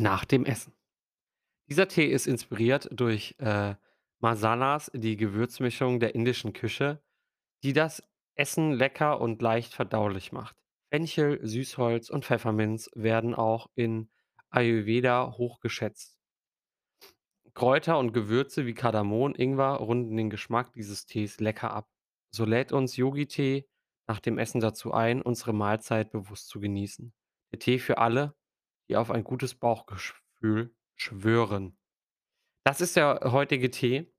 Nach dem Essen. Dieser Tee ist inspiriert durch, äh, Masalas, die Gewürzmischung der indischen Küche, die das Essen lecker und leicht verdaulich macht. Fenchel, Süßholz und Pfefferminz werden auch in Ayurveda hoch geschätzt. Kräuter und Gewürze wie Kardamom, Ingwer runden den Geschmack dieses Tees lecker ab. So lädt uns Yogi-Tee nach dem Essen dazu ein, unsere Mahlzeit bewusst zu genießen. Der Tee für alle, die auf ein gutes Bauchgefühl schwören. Das ist der heutige Tee.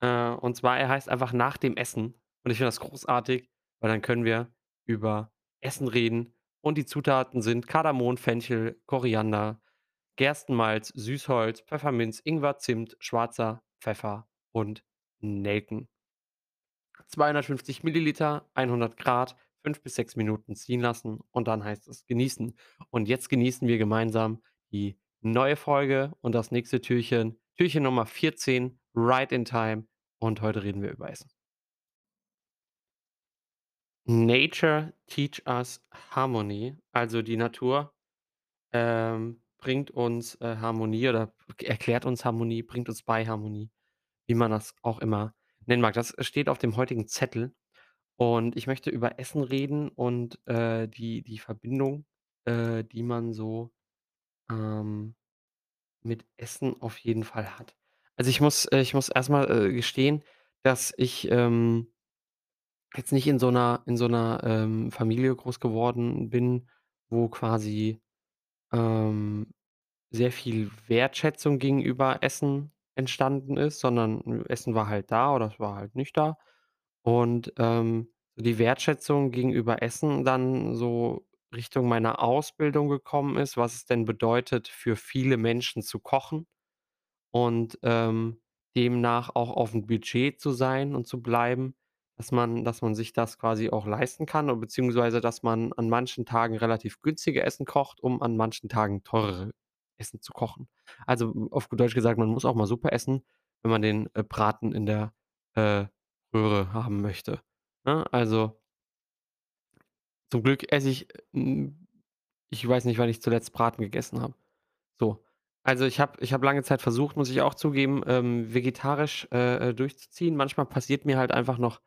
Äh, und zwar, er heißt einfach nach dem Essen. Und ich finde das großartig, weil dann können wir über Essen reden. Und die Zutaten sind Kardamom, Fenchel, Koriander, Gerstenmalz, Süßholz, Pfefferminz, Ingwer, Zimt, schwarzer Pfeffer und Nelken. 250 Milliliter, 100 Grad, 5 bis 6 Minuten ziehen lassen und dann heißt es genießen. Und jetzt genießen wir gemeinsam die neue Folge und das nächste Türchen. Türchen Nummer 14, Right in Time. Und heute reden wir über Essen. Nature teach us harmony. Also die Natur ähm, bringt uns äh, Harmonie oder erklärt uns Harmonie, bringt uns bei Harmonie, wie man das auch immer nennen mag. Das steht auf dem heutigen Zettel. Und ich möchte über Essen reden und, äh, die die Verbindung, äh, die man so, ähm, mit Essen auf jeden Fall hat. Also, ich muss äh, ich muss erst äh, gestehen, dass ich, ähm, jetzt nicht in so 'ner in so 'ner, ähm, Familie groß geworden bin, wo quasi, ähm, sehr viel Wertschätzung gegenüber Essen entstanden ist, sondern Essen war halt da oder es war halt nicht da. Und, ähm, die Wertschätzung gegenüber Essen dann so Richtung meiner Ausbildung gekommen ist, was es denn bedeutet, für viele Menschen zu kochen und, ähm, demnach auch aufm Budget zu sein und zu bleiben, dass man dass man sich das quasi auch leisten kann und beziehungsweise, dass man an manchen Tagen relativ günstige Essen kocht, um an manchen Tagen teurere Essen zu kochen. Also, auf gut Deutsch gesagt, man muss auch mal Suppe essen, wenn man den, äh, Braten in der, äh, Röhre haben möchte, ne? Also zum Glück esse ich, hm ich weiß nicht, wann ich zuletzt Braten gegessen habe. So, also, ich habe ich habe lange Zeit versucht, muss ich auch zugeben, ähm, vegetarisch, äh, äh, durchzuziehen. Manchmal passiert mir halt einfach noch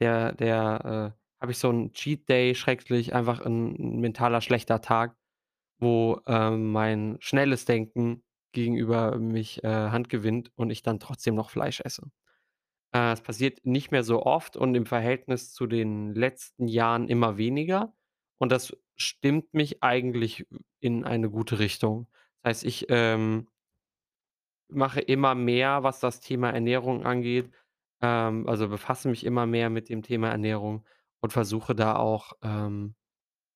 der der, äh habe ich so 'n Cheat Day, schrägstrich einfach 'n 'n mentaler schlechter Tag, wo, ähm, mein schnelles Denken gegenüber mich, äh, Hand gewinnt und ich dann trotzdem noch Fleisch esse. Äh, es passiert nicht mehr so oft und im Verhältnis zu den letzten Jahren immer weniger und das stimmt mich eigentlich in eine gute Richtung. Das heißt, ich, ähm mache immer mehr, was das Thema Ernährung angeht, ähm, also, befasse mich immer mehr mit dem Thema Ernährung und versuche da auch, ähm,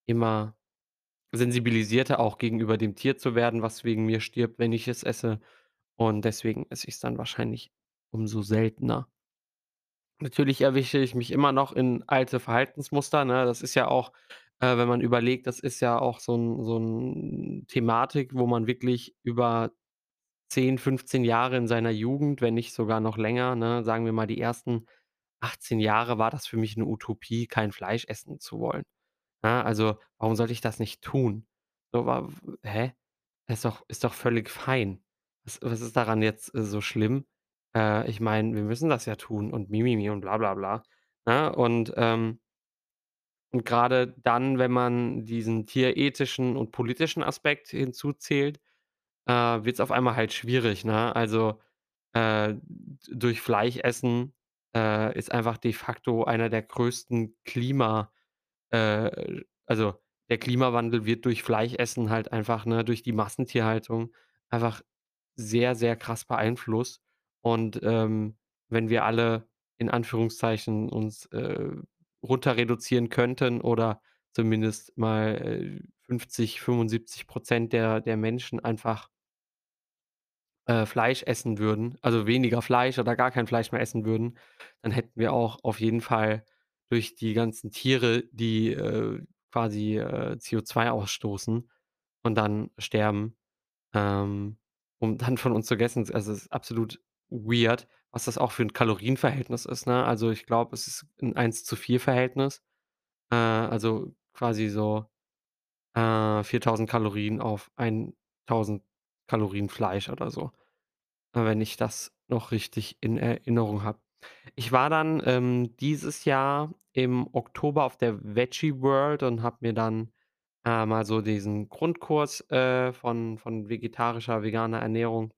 immer sensibilisierter auch gegenüber dem Tier zu werden, was wegen mir stirbt, wenn ich es esse. Und deswegen esse ich's dann wahrscheinlich umso seltener. Natürlich erwische ich mich immer noch in alte Verhaltensmuster, ne? Das ist ja auch, äh, wenn man überlegt, das ist ja auch so 'n so 'n Thematik, wo man wirklich über 10, 15 Jahre in seiner Jugend, wenn nicht sogar noch länger, ne, sagen wir mal, die ersten 18 Jahre war das für mich 'ne Utopie, kein Fleisch essen zu wollen, ne? Also, warum sollte ich das nicht tun? So wa w hä? Ist doch ist doch völlig fein. Was was ist daran jetzt, äh, so schlimm? Äh, ich meine, wir müssen das ja tun und mi mi mi und bla bla bla, ne? Und, ähm und grade dann, wenn man diesen tierethischen und politischen Aspekt hinzuzählt, äh, wird's auf einmal halt schwierig, ne? Also, äh, durch Fleisch essen, äh, ist einfach de facto einer der größten Klima äh, also, der Klimawandel wird durch Fleischessen halt einfach, ne, durch die Massentierhaltung einfach sehr, sehr krass beeinflusst. Und, ähm, wenn wir alle in Anführungszeichen uns, äh, runter reduzieren könnten oder zumindest mal, äh, 50, 75 % der der Menschen einfach äh, Fleisch essen würden, also, weniger Fleisch oder gar kein Fleisch mehr essen würden, dann hätten wir auch auf jeden Fall durch die ganzen Tiere, die, äh, quasi, äh, CO2 ausstoßen und dann sterben, ähm, um dann von uns gegessen also, es ist absolut weird, was das auch für 'n Kalorienverhältnis ist, ne? Also, ich glaube, es ist 'n Eins-zu-vier-Verhältnis. Äh, also, quasi so, äh, 4.000 Kalorien auf 1.000 Kalorien Fleisch oder so, äh, wenn ich das noch richtig in Erinnerung habe. Ich war dann, ähm, dieses Jahr im Oktober auf der Veggie World und habe mir dann, äh, mal so diesen Grundkurs, äh, von von vegetarischer, veganer Ernährung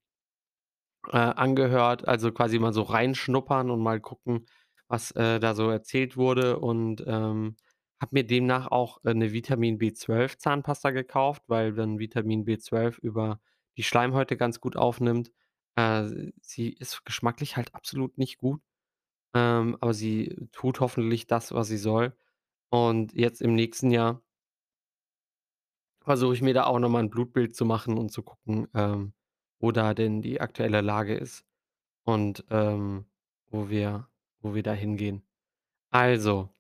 äh, angehört, also quasi mal so reinschnuppern und mal gucken, was, äh, da so erzählt wurde und, ähm, habe mir demnach auch, äh, 'ne Vitamin B12 Zahnpasta gekauft, weil dann Vitamin B12 über die Schleimhäute ganz gut aufnimmt. Äh, sie ist geschmacklich halt absolut nicht gut, ähm, aber sie tut hoffentlich das, was sie soll. Und jetzt im nächsten Jahr versuche ich mir da auch noch mal 'n Blutbild zu machen und zu gucken, ähm, wo da denn die aktuelle Lage ist und, ähm, wo wir wo wir da hingehen. Also,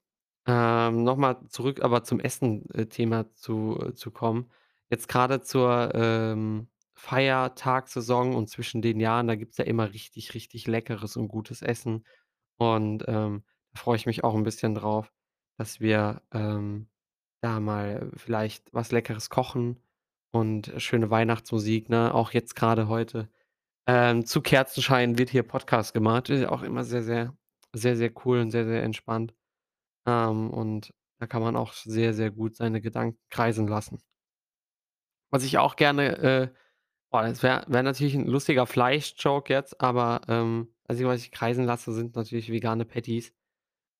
ähm, noch mal zurück aber zum Essen äh, zu äh, zu kommen. Jetzt grade zur, ähm, Feiertagssaison und zwischen den Jahren, da gibt's ja immer richtig, richtig leckeres und gutes Essen. Und, ähm, da freue ich mich auch 'n bisschen drauf, dass wir, ähm, da mal vielleicht was Leckeres kochen und schöne Weihnachtsmusik, ne? Auch jetzt grade heute, ähm, zu Kerzenschein wird hier Podcast gemacht. Ist auch immer sehr, sehr sehr, sehr cool und sehr, sehr entspannt. Ähm, und da kann man auch sehr, sehr gut seine Gedanken kreisen lassen. Was ich auch gerne, äh boah, das wäre wäre natürlich 'n lustiger Fleisch-Joke jetzt, aber, ähm, Einzige, was ich kreisen lasse, sind natürlich vegane Patties.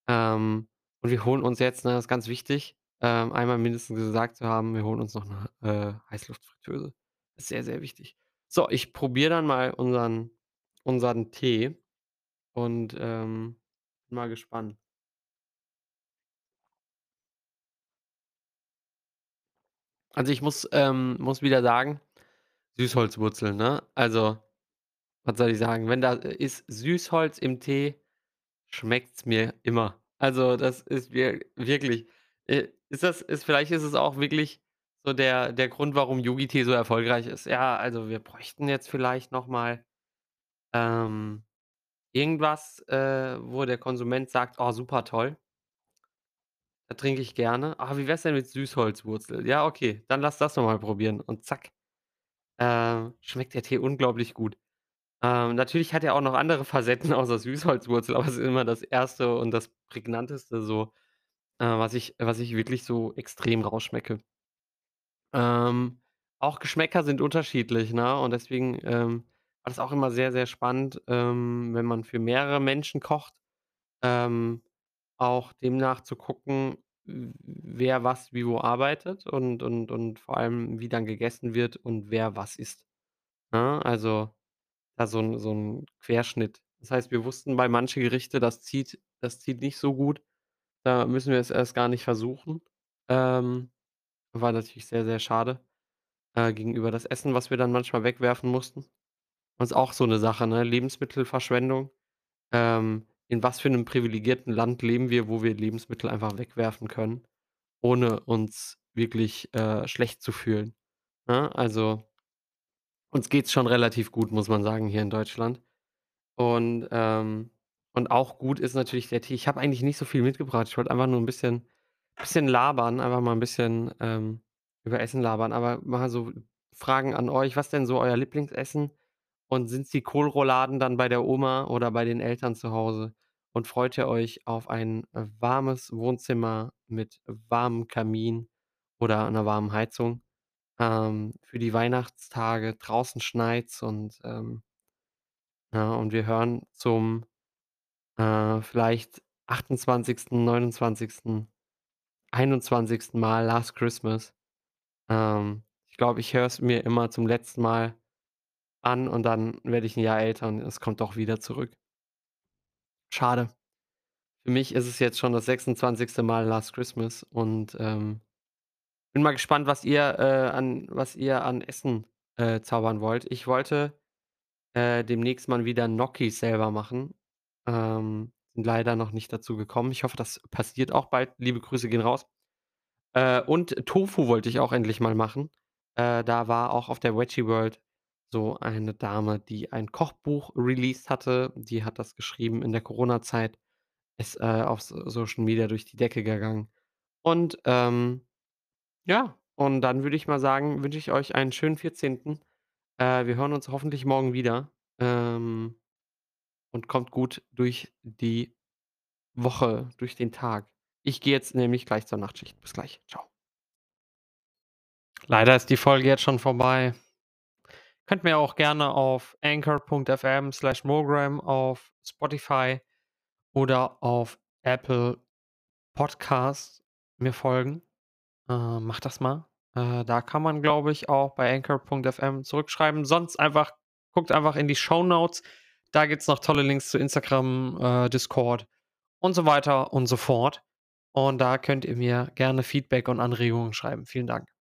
Ähm, und wir holen uns jetzt, ne, das ist ganz wichtig, ähm, einmal mindestens gesagt zu haben, wir holen uns noch 'ne, äh, Heißluftfritteuse. Ist sehr, sehr wichtig. So, ich probiere dann mal unseren unseren Tee und, ähm, bin mal gespannt. Also, ich muss ähm, muss wieder sagen, Süßholzwurzeln, ne? Also, was soll ich sagen? Wenn da ist Süßholz im Tee, schmeckt's mir immer. Also, das ist wir wirklich äh, ist das ist vielleicht ist es auch wirklich so der der Grund, warum Yogi-Tee so erfolgreich ist. Ja, also, wir bräuchten jetzt vielleicht noch mal, ähm, irgendwas, äh, wo der Konsument sagt: „Oh, super toll.“ „Da trinke ich gerne.“ „Ah, wie wär's denn mit Süßholzwurzel?“ „Ja, okay, dann lass das doch mal probieren.“ Und zack, ähm, schmeckt der Tee unglaublich gut. Ähm, natürlich hat er auch noch andere Facetten außer Süßholzwurzel, aber es ist immer das 1. und das Prägnanteste so, äh, was ich was ich wirklich so extrem rausschmecke. Ähm, auch Geschmäcker sind unterschiedlich, ne? Und deswegen, ähm, war das auch immer sehr, sehr spannend, ähm, wenn man für mehrere Menschen kocht, ähm, auch demnach zu gucken, wer was wie wo arbeitet und und und vor allem, wie dann gegessen wird und wer was isst, ne? Also, da so 'n so 'n Querschnitt. Das heißt, wir wussten bei manche Gerichte, das zieht das zieht nicht so gut. Da müssen wir es erst gar nicht versuchen. Ähm, war natürlich sehr, sehr schade, äh, gegenüber das Essen, was wir dann manchmal wegwerfen mussten. Und ist auch so 'ne Sache, ne, Lebensmittelverschwendung. Ähm, in was für 'nem privilegierten Land leben wir, wo wir Lebensmittel einfach wegwerfen können, ohne uns wirklich, äh, schlecht zu fühlen, ne? Also uns geht's schon relativ gut, muss man sagen, hier in Deutschland. Und, ähm und auch gut ist natürlich der Tee. Ich habe eigentlich nicht so viel mitgebracht. Ich wollte einfach nur 'n bisschen bisschen labern, einfach mal 'n bisschen, ähm, über Essen labern, aber mal so Fragen an euch. Was denn so euer Lieblingsessen? Und sind's die Kohlrouladen dann bei der Oma oder bei den Eltern zu Hause? Und freut ihr euch auf ein, warmes Wohnzimmer mit warmem Kamin oder 'ner warmen Heizung, ähm, für die Weihnachtstage? Draußen schneit's und, ähm ja, und wir hören zum, äh, vielleicht 28., 29., 21. Mal „Last Christmas“. Ähm, ich glaube, ich höre es mir immer zum letzten Mal an und dann werde ich 'n Jahr älter und es kommt doch wieder zurück. Schade. Für mich ist es jetzt schon das 26. Mal „Last Christmas“ und, ähm, bin mal gespannt, was ihr, äh, an was ihr an Essen, äh, zaubern wollt. Ich wollte, äh, demnächst mal wieder Gnocchis selber machen, ähm, sind leider noch nicht dazu gekommen. Ich hoffe, das passiert auch bald. Liebe Grüße gehen raus. Äh, und Tofu wollte ich auch endlich mal machen. Äh, da war auch auf der Veggie World so eine Dame, die ein Kochbuch released hatte. Die hat das geschrieben in der Corona-Zeit, ist, äh, auf So Social Media durch die Decke gegangen. Und, ähm, ja, und dann würde ich mal sagen, wünsche ich euch einen schönen 14. Äh, wir hören uns hoffentlich morgen wieder, ähm, und kommt gut durch die Woche, durch den Tag. Ich gehe jetzt nämlich gleich zur Nachtschicht. Bis gleich. Tschau. Leider ist die Folge jetzt schon vorbei. Könnt mir auch gerne auf anchor.fm/mogram auf Spotify oder auf Apple Podcasts mir folgen. Äh, macht das mal. Äh, da kann man, glaube ich, auch bei anchor.fm zurückschreiben. Sonst einfach guckt einfach in die Shownotes. Da gibt's noch tolle Links zu Instagram, äh, Discord und so weiter und so fort. Und da könnt ihr mir gerne Feedback und Anregungen schreiben. Vielen Dank.